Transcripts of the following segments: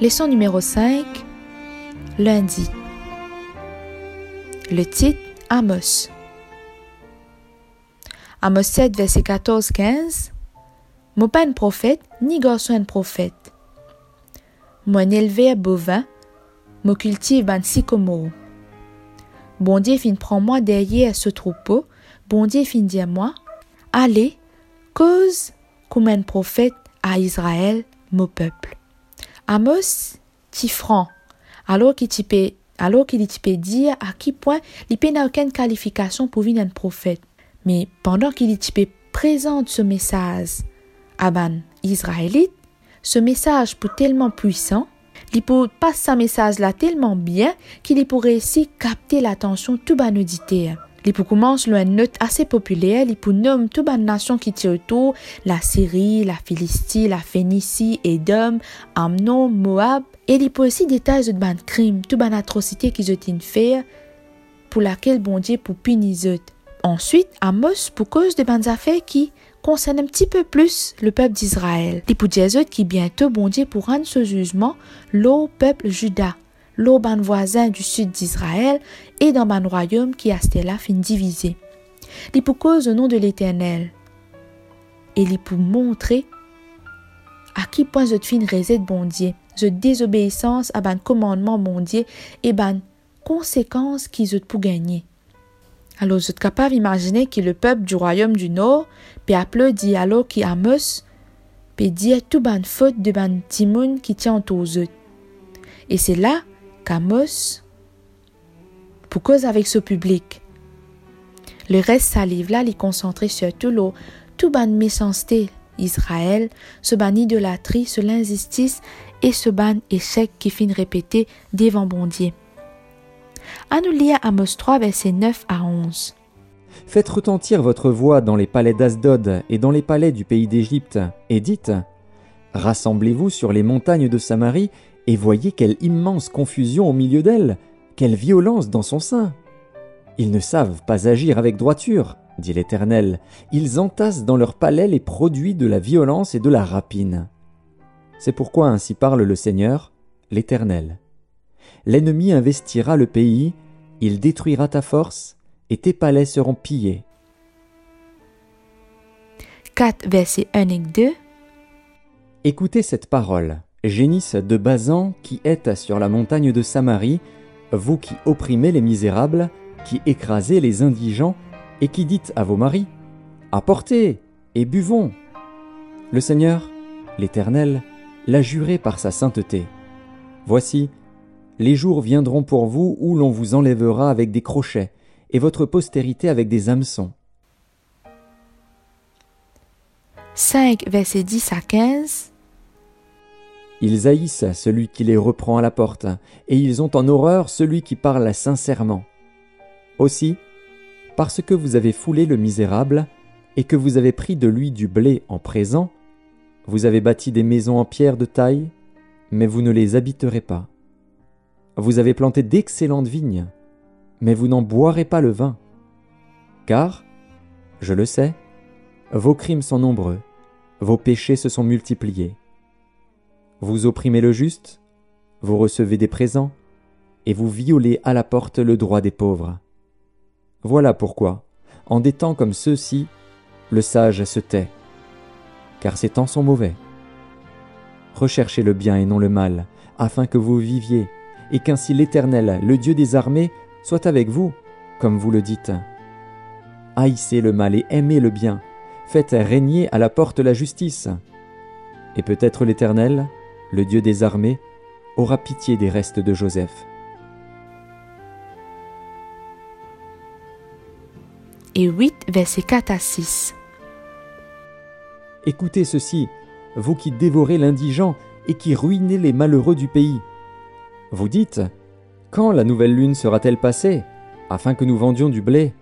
Leçon numéro 5. Lundi. Le titre Amos. Amos 7, verset 14-15. Moi pas un prophète, ni garçon un prophète. Moi un éleveur bovin, moi cultive un sycomore. Bon Dieu fin prend moi derrière ce troupeau, bon Dieu fin dire moi, allez, cause comme un prophète à Israël, mon peuple. Amos, ti franc, alors qu'il peut, alors qu'il dire à qui point il n'a aucune qualification pour venir un prophète. Mais pendant qu'il peut présente ce message à ban israélite, ce message peut tellement puissant, il peut passer ce message là tellement bien qu'il pourrait réussir capter l'attention tout ban. Il peut commencer une note assez populaire, il peut nommer toute la nation qui tient autour, la Syrie, la Philistie, la Phénicie, Édom, Amnon, Moab, et il peut aussi détailler de ban crime, toute ban atrocité qu'ils ont fait, pour laquelle bon Dieu pour punir Ensuite, Amos pour cause de bonnes affaires qui concernent un petit peu plus le peuple d'Israël. Les qui bientôt bon pour rendre ce jugement l'au peuple Juda, l'au ban voisin du sud d'Israël et dans ban royaume qui a là fin divisé. Les pour cause au nom de l'Éternel. Et les pour montrer à qui point je fin de bon Dieu, je désobéissance à ban commandement bon Dieu et ban conséquences qu'ils ont pour gagner. Alors, vous êtes capable d'imaginer que le peuple du royaume du Nord peut applaudir alors qui Amos peut dire tout ban faute de ban timoun qui tient aux eux. Et c'est là qu'Amos, pour cause avec ce public, le reste salive là, il concentré sur tout l'eau, tout ban méchanceté Israël, ce ban idolâtrie, ce l'injustice et ce ban échec qui finit répété devant bon Dieu. À nous lire Amos 3, versets 9 à 11. Faites retentir votre voix dans les palais d'Asdod et dans les palais du pays d'Égypte, et dites Rassemblez-vous sur les montagnes de Samarie, et voyez quelle immense confusion au milieu d'elles, quelle violence dans son sein. Ils ne savent pas agir avec droiture, dit l'Éternel, ils entassent dans leurs palais les produits de la violence et de la rapine. C'est pourquoi ainsi parle le Seigneur, l'Éternel l'ennemi investira le pays, il détruira ta force, et tes palais seront pillés. 4 versets 1 et 2 Écoutez cette parole, génisse de Bazan qui êtes sur la montagne de Samarie, vous qui opprimez les misérables, qui écrasez les indigents, et qui dites à vos maris, Apportez et buvons. Le Seigneur, l'Éternel, l'a juré par sa sainteté. Voici, les jours viendront pour vous où l'on vous enlèvera avec des crochets, et votre postérité avec des hameçons. 5, versets 10 à 15 Ils haïssent celui qui les reprend à la porte, et ils ont en horreur celui qui parle sincèrement. Aussi, parce que vous avez foulé le misérable, et que vous avez pris de lui du blé en présent, vous avez bâti des maisons en pierre de taille, mais vous ne les habiterez pas. Vous avez planté d'excellentes vignes, mais vous n'en boirez pas le vin. Car, je le sais, vos crimes sont nombreux, vos péchés se sont multipliés. Vous opprimez le juste, vous recevez des présents, et vous violez à la porte le droit des pauvres. Voilà pourquoi, en des temps comme ceux-ci, le sage se tait, car ces temps sont mauvais. Recherchez le bien et non le mal, afin que vous viviez et qu'ainsi l'Éternel, le Dieu des armées, soit avec vous, comme vous le dites. Haïssez le mal et aimez le bien, faites régner à la porte la justice. Et peut-être l'Éternel, le Dieu des armées, aura pitié des restes de Joseph. Et 8, versets 4 à 6. Écoutez ceci, vous qui dévorez l'indigent et qui ruinez les malheureux du pays. Vous dites Quand la nouvelle lune sera-t-elle passée, afin que nous vendions du blé?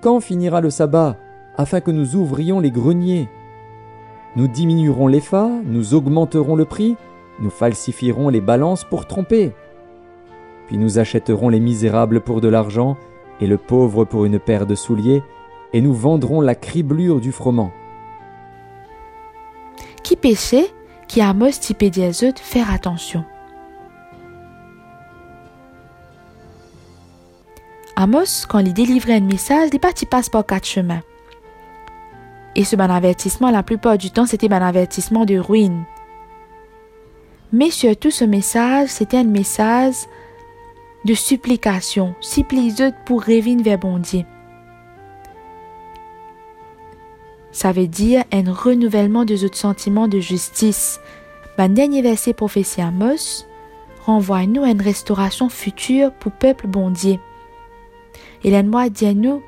Quand finira le sabbat, afin que nous ouvrions les greniers? Nous diminuerons les fa, nous augmenterons le prix, nous falsifierons les balances pour tromper. Puis nous achèterons les misérables pour de l'argent, et le pauvre pour une paire de souliers, et nous vendrons la criblure du froment. Qui péchait qui Amos typé faire attention. Amos, quand il délivrait un message, il pas passe par quatre chemins. Et ce avertissement, la plupart du temps, c'était un avertissement de ruine. Mais surtout, ce message, c'était un message de supplication, supplie pour revenir vers bon Dieu. Ça veut dire un renouvellement de autres sentiments de justice. Ben dernier verset prophétie Amos renvoie-nous à une restauration future pour peuple bon Dieu. Et l'ennemi dit nous,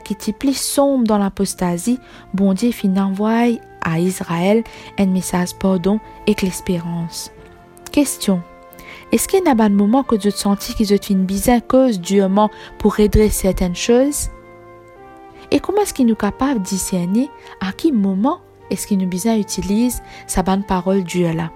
qui est plus sombre dans l'apostasie, bon Dieu fin envoie à Israël un message pardon et l'espérance. Question. Est-ce qu'il y a un moment que tu senti qu'ils ont une bizarre cause durement pour redresser certaines choses? Et comment est-ce qu'il nous capable de discerner à quel moment est-ce qu'il utilise sa bonne parole Dieu là?